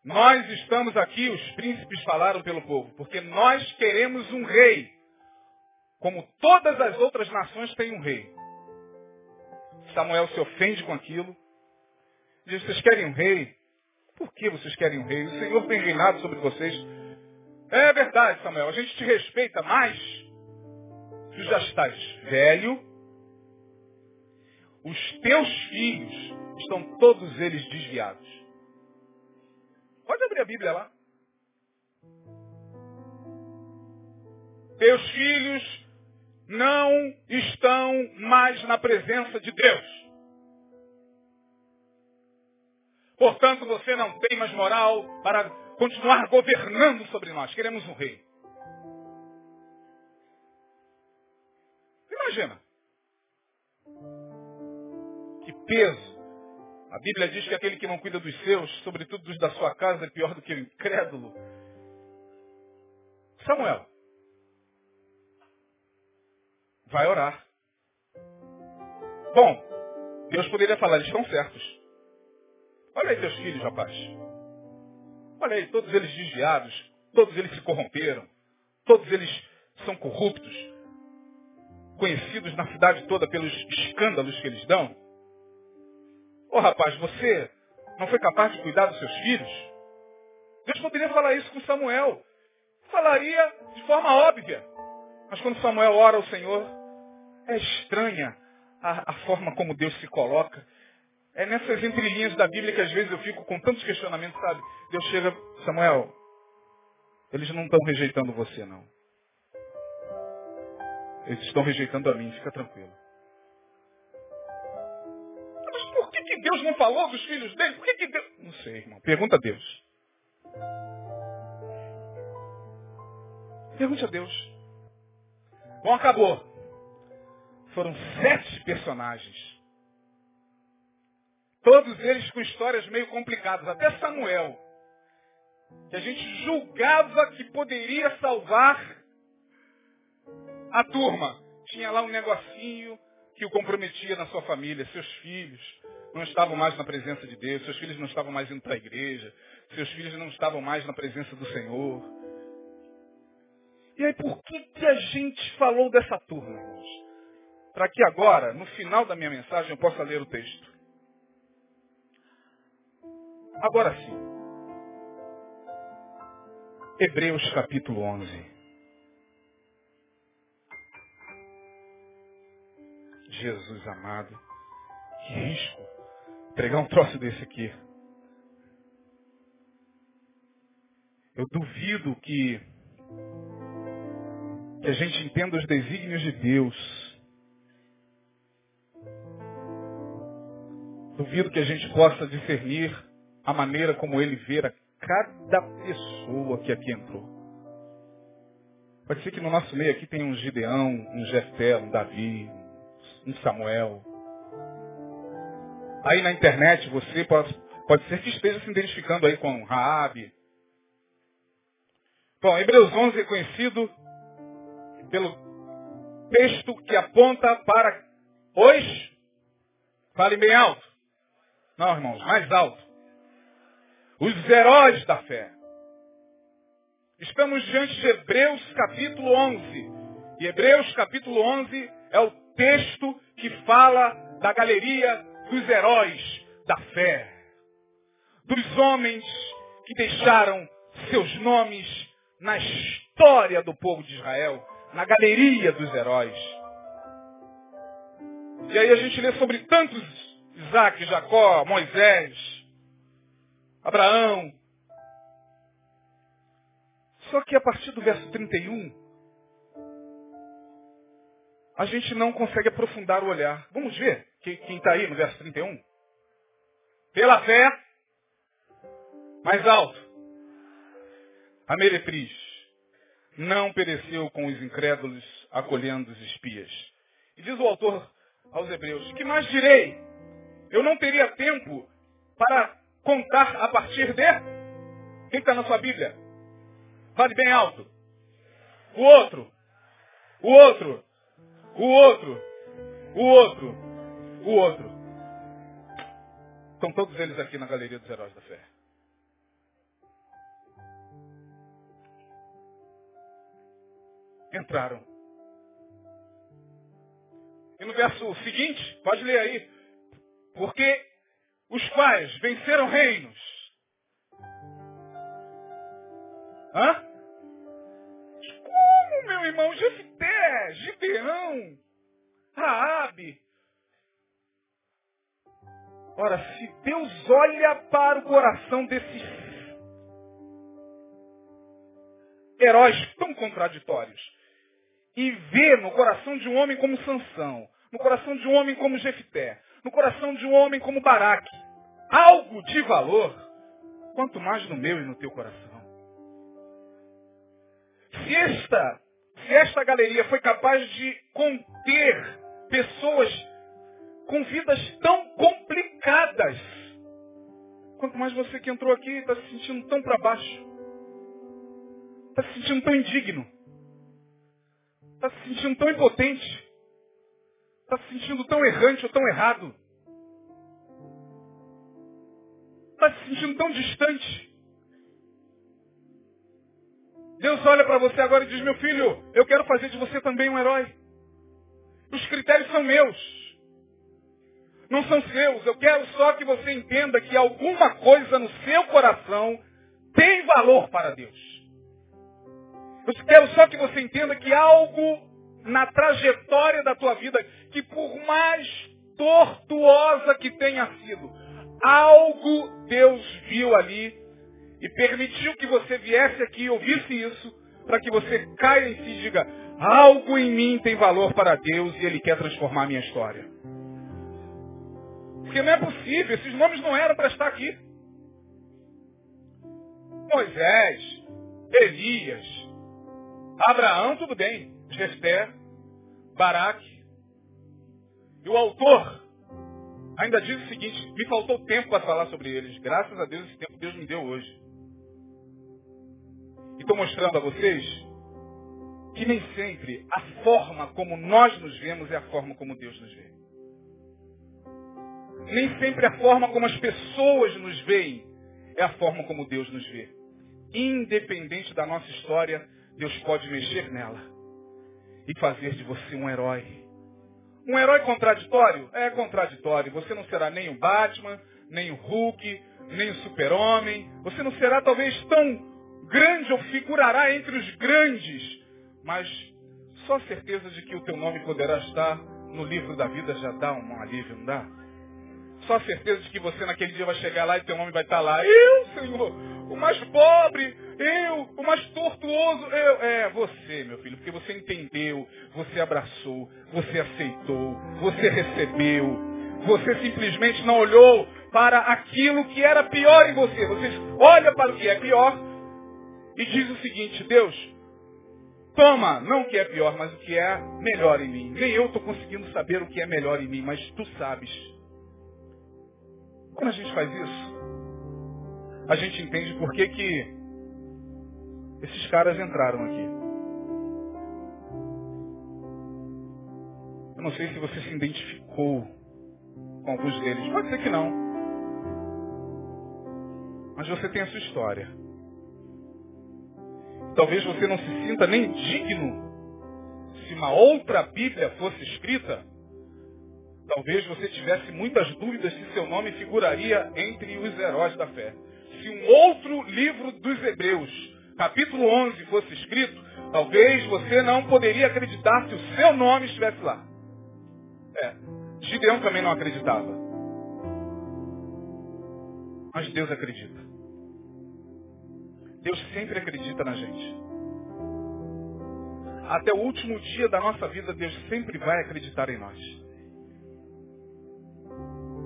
Nós estamos aqui, os príncipes falaram pelo povo, porque nós queremos um rei. Como todas as outras nações têm um rei. Samuel se ofende com aquilo. Diz, vocês querem um rei? Por que vocês querem um rei? O Senhor tem reinado sobre vocês. É verdade, Samuel. A gente te respeita, mas tu já estás velho. Os teus filhos estão todos eles desviados. Pode abrir a Bíblia lá. Teus filhos não estão mais na presença de Deus. Portanto, você não tem mais moral para continuar governando sobre nós. Queremos um rei. Imagina. Que peso. A Bíblia diz que aquele que não cuida dos seus, sobretudo dos da sua casa, é pior do que o incrédulo. Samuel. Vai orar. Bom, Deus poderia falar, eles estão certos. Olha aí teus filhos, rapaz. Olha aí, todos eles desviados, todos eles se corromperam, todos eles são corruptos, conhecidos na cidade toda pelos escândalos que eles dão. Ô oh, rapaz, você não foi capaz de cuidar dos seus filhos? Deus poderia falar isso com Samuel. Falaria de forma óbvia. Mas quando Samuel ora ao Senhor, é estranha a, a forma como Deus se coloca. É nessas entrelinhas da Bíblia que às vezes eu fico com tantos questionamentos, sabe? Deus chega, Samuel, eles não estão rejeitando você, não. Eles estão rejeitando a mim, fica tranquilo. Deus não falou dos filhos dele? Por que, que Deus... Não sei, irmão. Pergunta a Deus. Pergunte a Deus. Bom, acabou. Foram sete personagens. Todos eles com histórias meio complicadas. Até Samuel, que a gente julgava que poderia salvar a turma. Tinha lá um negocinho que o comprometia na sua família. Seus filhos não estavam mais na presença de Deus. Seus filhos não estavam mais indo para a igreja. Seus filhos não estavam mais na presença do Senhor. E aí, por que, que a gente falou dessa turma, irmãos? Para que agora, no final da minha mensagem, eu possa ler o texto. Agora sim. Hebreus capítulo 11. Jesus amado. Que risco. Pregar um troço desse aqui. Eu duvido que, que a gente entenda os desígnios de Deus. Duvido que a gente possa discernir a maneira como ele vê a cada pessoa que aqui entrou. Pode ser que no nosso meio aqui tenha um Gideão, um Jefté, um Davi, um Samuel. Aí na internet você pode, pode ser que esteja se identificando aí com Raabe. Bom, Hebreus 11 é conhecido pelo texto que aponta para os... Fale bem alto. Não, irmãos, mais alto os heróis da fé. Estamos diante de Hebreus capítulo 11. E Hebreus capítulo 11 é o texto que fala da galeria dos heróis da fé. Dos homens que deixaram seus nomes na história do povo de Israel, na galeria dos heróis. E aí a gente lê sobre tantos Isaac, Jacó, Moisés, Abraão. Só que a partir do verso 31, a gente não consegue aprofundar o olhar. Vamos ver quem está aí no verso 31? Pela fé, mais alto. A meretriz não pereceu com os incrédulos acolhendo os espias. E diz o autor aos hebreus, que mais direi? Eu não teria tempo para contar a partir de? Quem está na sua Bíblia? Fale bem alto. O outro. O outro. O outro. O outro. O outro. Estão todos eles aqui na galeria dos heróis da fé. Entraram. E no verso seguinte, pode ler aí. Porque os pais venceram reinos. Hã? Meu irmão? Jefité, Gibeão, Raabe. Ora, se Deus olha para o coração desses heróis tão contraditórios e vê no coração de um homem como Sansão, no coração de um homem como Jefité, no coração de um homem como Baraque, algo de valor, quanto mais no meu e no teu coração. Se esta, esta galeria foi capaz de conter pessoas com vidas tão complicadas, quanto mais você que entrou aqui está se sentindo tão para baixo, está se sentindo tão indigno, está se sentindo tão impotente, está se sentindo tão errante ou tão errado, está se sentindo tão distante. Deus olha para você agora e diz, meu filho, eu quero fazer de você também um herói. Os critérios são meus. Não são seus. Eu quero só que você entenda que alguma coisa no seu coração tem valor para Deus. Eu quero só que você entenda que algo na trajetória da tua vida, que por mais tortuosa que tenha sido, algo Deus viu ali e permitiu que você viesse aqui e ouvisse isso, para que você caia em si e diga, algo em mim tem valor para Deus e Ele quer transformar a minha história. Porque não é possível, esses nomes não eram para estar aqui. Moisés, Elias, Abraão, tudo bem, Jefté, Baraque. E o autor ainda diz o seguinte, me faltou tempo para falar sobre eles. Graças a Deus esse tempo Deus me deu hoje. E estou mostrando a vocês que nem sempre a forma como nós nos vemos é a forma como Deus nos vê. Nem sempre a forma como as pessoas nos veem é a forma como Deus nos vê. Independente da nossa história, Deus pode mexer nela e fazer de você um herói. Um herói contraditório? É contraditório. Você não será nem o Batman, nem o Hulk, nem o Super-Homem. Você não será talvez tão grande ou figurará entre os grandes, mas só a certeza de que o teu nome poderá estar no livro da vida já dá um alívio, não dá? Só a certeza de que você naquele dia vai chegar lá e teu nome vai estar lá. Eu, Senhor, o mais pobre, eu, o mais tortuoso, eu. É, você, meu filho, porque você entendeu, você abraçou, você aceitou, você recebeu. Você simplesmente não olhou para aquilo que era pior em você. Você olha para o que é pior e diz o seguinte, Deus, toma, não o que é pior, mas o que é melhor em mim. Nem eu estou conseguindo saber o que é melhor em mim, mas tu sabes. Quando a gente faz isso, a gente entende por que, que esses caras entraram aqui. Eu não sei se você se identificou com alguns deles. Pode ser que não. Mas você tem a sua história. Talvez você não se sinta nem digno se uma outra Bíblia fosse escrita. Talvez você tivesse muitas dúvidas se seu nome figuraria entre os heróis da fé. Se um outro livro dos Hebreus, capítulo 11, fosse escrito, talvez você não poderia acreditar se o seu nome estivesse lá. É, Gideão também não acreditava. Mas Deus acredita. Deus sempre acredita na gente. Até o último dia da nossa vida, Deus sempre vai acreditar em nós.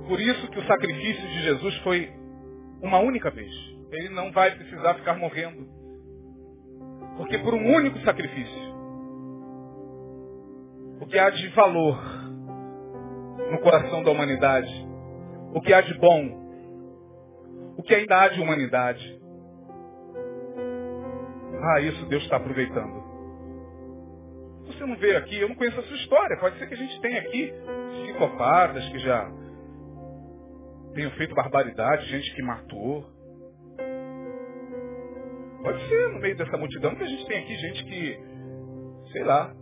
Por isso que o sacrifício de Jesus foi uma única vez. Ele não vai precisar ficar morrendo. Porque por um único sacrifício, o que há de valor no coração da humanidade, o que há de bom, o que ainda há de humanidade, ah, isso Deus está aproveitando. Você não veio aqui, eu não conheço a sua história. Pode ser que a gente tenha aqui psicopatas que já tenham feito barbaridade, gente que matou. Pode ser no meio dessa multidão que a gente tem aqui gente que sei lá,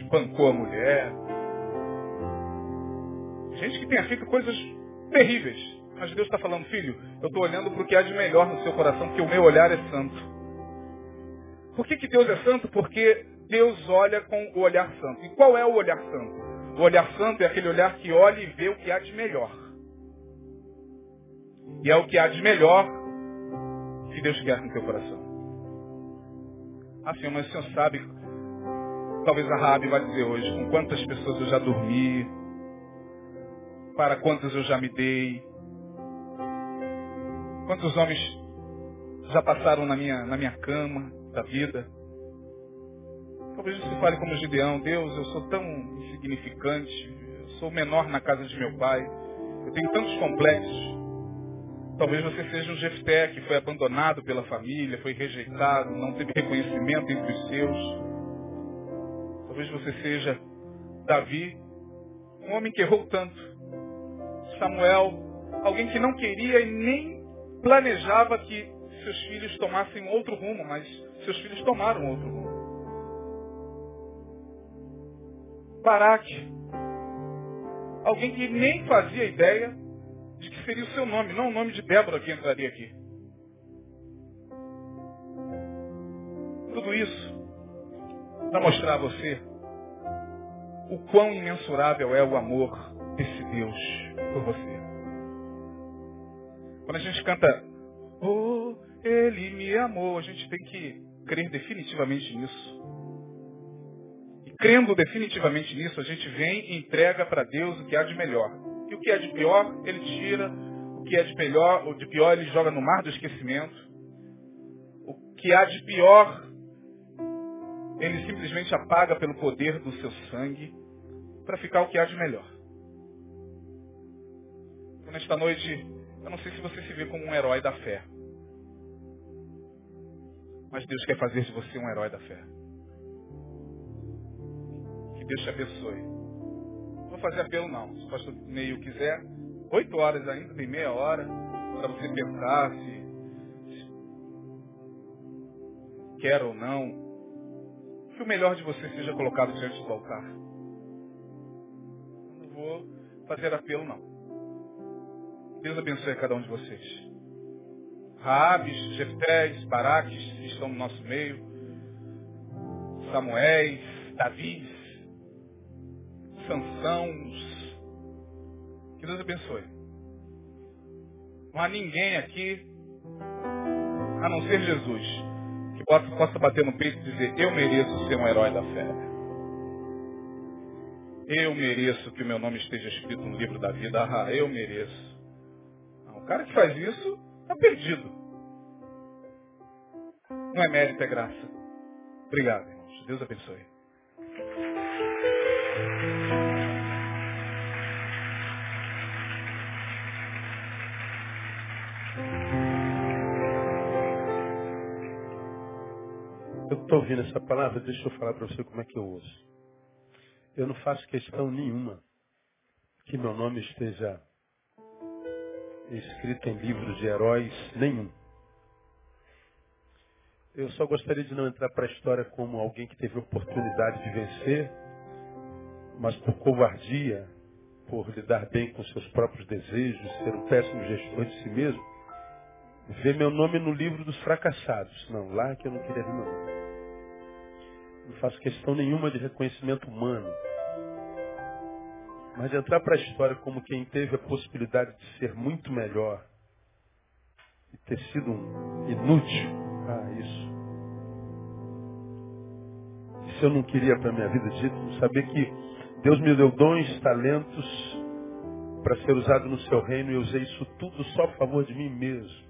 espancou a mulher. Gente que tem feito coisas terríveis. Mas Deus está falando, filho, eu estou olhando para o que há de melhor no seu coração, porque o meu olhar é santo. Por que, que Deus é santo? Porque Deus olha com o olhar santo. E qual é o olhar santo? O olhar santo é aquele olhar que olha e vê o que há de melhor. E é o que há de melhor que Deus quer no teu coração. Ah, Senhor, mas o Senhor sabe, talvez a Rabi vai dizer hoje, com quantas pessoas eu já dormi, para quantas eu já me dei, quantos homens já passaram na minha, na minha cama da vida. Talvez você fale como Gideão, Deus, eu sou tão insignificante, eu sou menor na casa de meu pai, eu tenho tantos complexos. Talvez você seja um Jefté que foi abandonado pela família, foi rejeitado, não teve reconhecimento entre os seus. Talvez você seja Davi, um homem que errou tanto. Samuel, alguém que não queria e nem planejava que seus filhos tomassem outro rumo, mas seus filhos tomaram outro rumo. Baraque, alguém que nem fazia ideia de que seria o seu nome, não o nome de Débora que entraria aqui. Tudo isso para mostrar a você o quão imensurável é o amor desse Deus por você. Quando a gente canta, oh, ele me amou, a gente tem que crer definitivamente nisso. E crendo definitivamente nisso, a gente vem e entrega para Deus o que há de melhor. E o que é de pior, ele tira. O que é de pior, o de pior ele joga no mar do esquecimento. O que há de pior, ele simplesmente apaga pelo poder do seu sangue para ficar o que há de melhor. Então, nesta noite, eu não sei se você se vê como um herói da fé. Mas Deus quer fazer de você um herói da fé. Que Deus te abençoe vou fazer apelo não. Se o pastor Neil quiser, oito horas ainda, tem meia hora, para você pensar se, quer ou não. Que o melhor de você seja colocado diante do altar. Não vou fazer apelo não. Deus abençoe cada um de vocês. Raabes, Jeftés, Baraques, que estão no nosso meio, Samuéis, Davis, Sansãos. Que Deus abençoe. Não há ninguém aqui, a não ser Jesus, que possa, possa bater no peito e dizer, eu mereço ser um herói da fé. Eu mereço que o meu nome esteja escrito no livro da vida. Ah, eu mereço. Não, o cara que faz isso está perdido. Não é mérito, é graça. Obrigado, irmãos. Deus abençoe. Eu estou ouvindo essa palavra, deixa eu falar para você como é que eu ouço. Eu não faço questão nenhuma que meu nome esteja escrito em livros de heróis nenhum. Eu só gostaria de não entrar para a história como alguém que teve oportunidade de vencer, mas por covardia, por lidar bem com seus próprios desejos, ser um péssimo gestor de si mesmo, ver meu nome no livro dos fracassados. Não, lá que eu não queria ver meu nome. Não faço questão nenhuma de reconhecimento humano. Mas entrar para a história como quem teve a possibilidade de ser muito melhor e ter sido um inútil. Ah, isso. Eu não queria para minha vida, de jeito saber que Deus me deu dons, talentos para ser usado no seu reino e eu usei isso tudo só a favor de mim mesmo.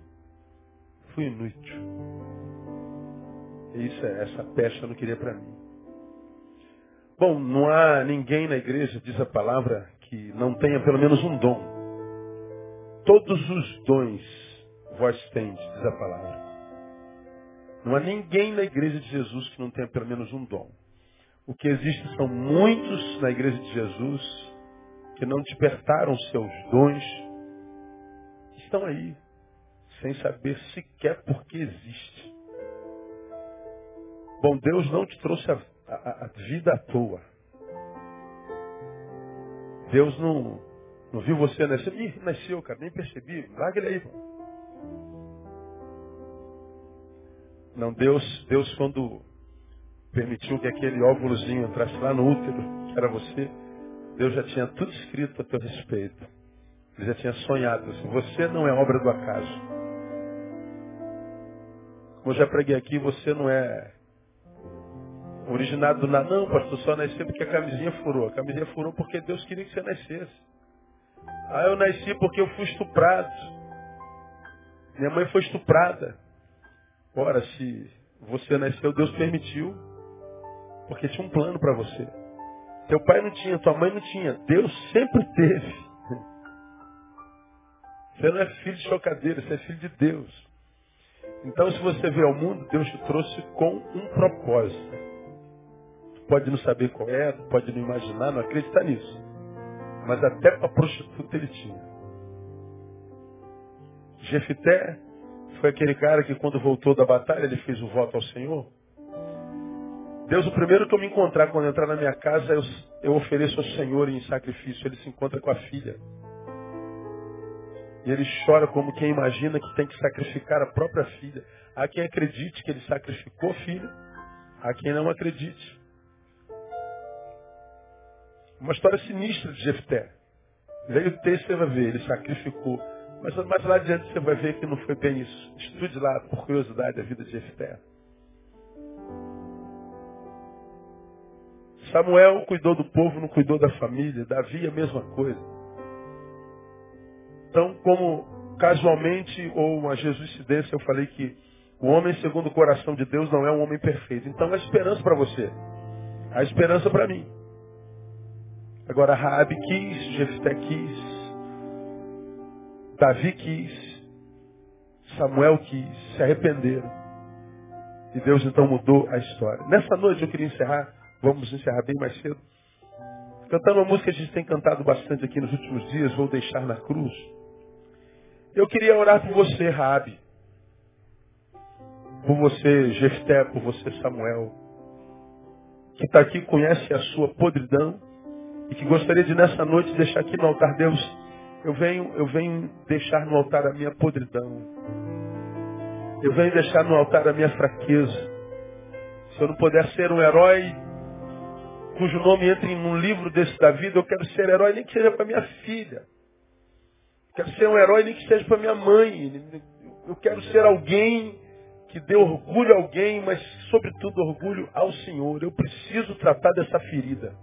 Fui inútil. Isso, é, essa pecha eu não queria para mim. Bom, não há ninguém na igreja, diz a palavra, que não tenha pelo menos um dom. Todos os dons vós tendes, diz a palavra. Não há ninguém na igreja de Jesus que não tenha pelo menos um dom. O que existe são muitos na igreja de Jesus que não despertaram seus dons, estão aí, sem saber sequer por que existe. Bom, Deus não te trouxe a, a vida à toa. Deus não, não viu você nascer. Ih, nasceu, cara, nem percebi. Larga ele aí, mano. Não, Deus, Deus quando permitiu que aquele óvulozinho entrasse lá no útero, que era você, Deus já tinha tudo escrito a teu respeito. Ele já tinha sonhado. Assim, você não é obra do acaso. Como eu já preguei aqui, você não é originado do nada. Não, pastor, só nasceu porque a camisinha furou. A camisinha furou porque Deus queria que você nascesse. Ah, eu nasci porque eu fui estuprado. Minha mãe foi estuprada. Ora, se você nasceu, Deus permitiu. Porque tinha um plano para você. Teu pai não tinha, tua mãe não tinha. Deus sempre teve. Você não é filho de chocadeira, você é filho de Deus. Então, se você vê ao mundo, Deus te trouxe com um propósito. pode não saber qual é, pode não imaginar, não acreditar nisso. Mas até para prostituta ele tinha. Jefité foi aquele cara que quando voltou da batalha, ele fez o voto ao Senhor. Deus, o primeiro que eu me encontrar quando entrar na minha casa, eu, eu ofereço ao Senhor em sacrifício. Ele se encontra com a filha. E ele chora como quem imagina que tem que sacrificar a própria filha. Há quem acredite que ele sacrificou a filha, há quem não acredite. Uma história sinistra de Jefté. Leia o texto você vai ver, ele sacrificou. Mas mais lá adiante você vai ver que não foi bem isso. Estude lá, por curiosidade, a vida de Jefté. Samuel cuidou do povo, não cuidou da família. Davi a mesma coisa. Então, como casualmente ou uma jesuicidência, eu falei que o homem segundo o coração de Deus não é um homem perfeito. Então, há esperança para você. Há esperança para mim. Agora, Raabe quis, Jefté quis, Davi quis, Samuel quis, se arrependeram. E Deus então mudou a história. Nessa noite eu queria encerrar Vamos encerrar bem mais cedo. Cantando uma música que a gente tem cantado bastante aqui nos últimos dias, Vou Deixar na Cruz. Eu queria orar por você, Rabi. Por você, Jefté, por você, Samuel. Que está aqui, conhece a sua podridão. E que gostaria de nessa noite deixar aqui no altar, Deus, eu venho, eu venho deixar no altar a minha podridão. Eu venho deixar no altar a minha fraqueza. Se eu não puder ser um herói cujo nome entre um livro desse da vida, eu quero ser herói nem que seja para minha filha. Quero ser um herói nem que seja para minha mãe. Eu quero ser alguém que dê orgulho a alguém, mas sobretudo orgulho ao Senhor. Eu preciso tratar dessa ferida.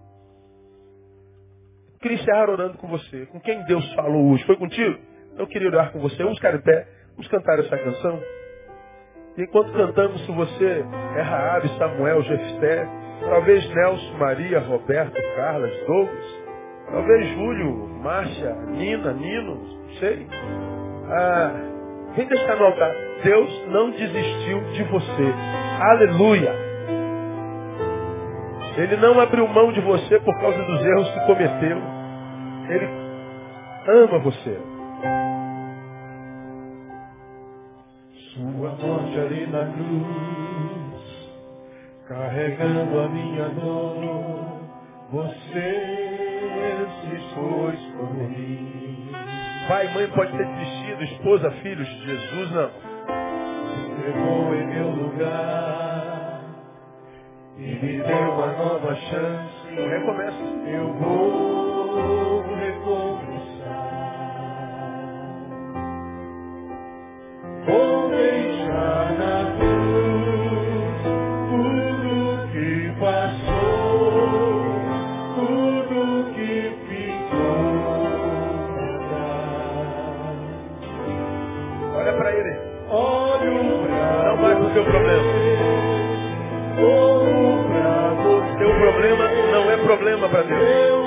Eu queria encerrar orando com você. Com quem Deus falou hoje? Foi contigo? Eu queria orar com você. Vamos ficar em pé. Vamos cantar essa canção. E enquanto cantamos, se você é Raabe, Samuel, Jefté, Talvez Nelson, Maria, Roberto, Carlos, Douglas. Talvez Júlio, Márcia, Nina, Nino, não sei. Ah, vem deixar no altar. Deus não desistiu de você. Aleluia. Ele não abriu mão de você por causa dos erros que cometeu. Ele ama você. Sua morte ali na cruz carregando a minha dor, você se expôs por mim. Pai, mãe pode ter desistido, esposa, filhos, Jesus não. Levou em meu lugar e me deu uma nova chance. Recomeça. Eu vou para Deus.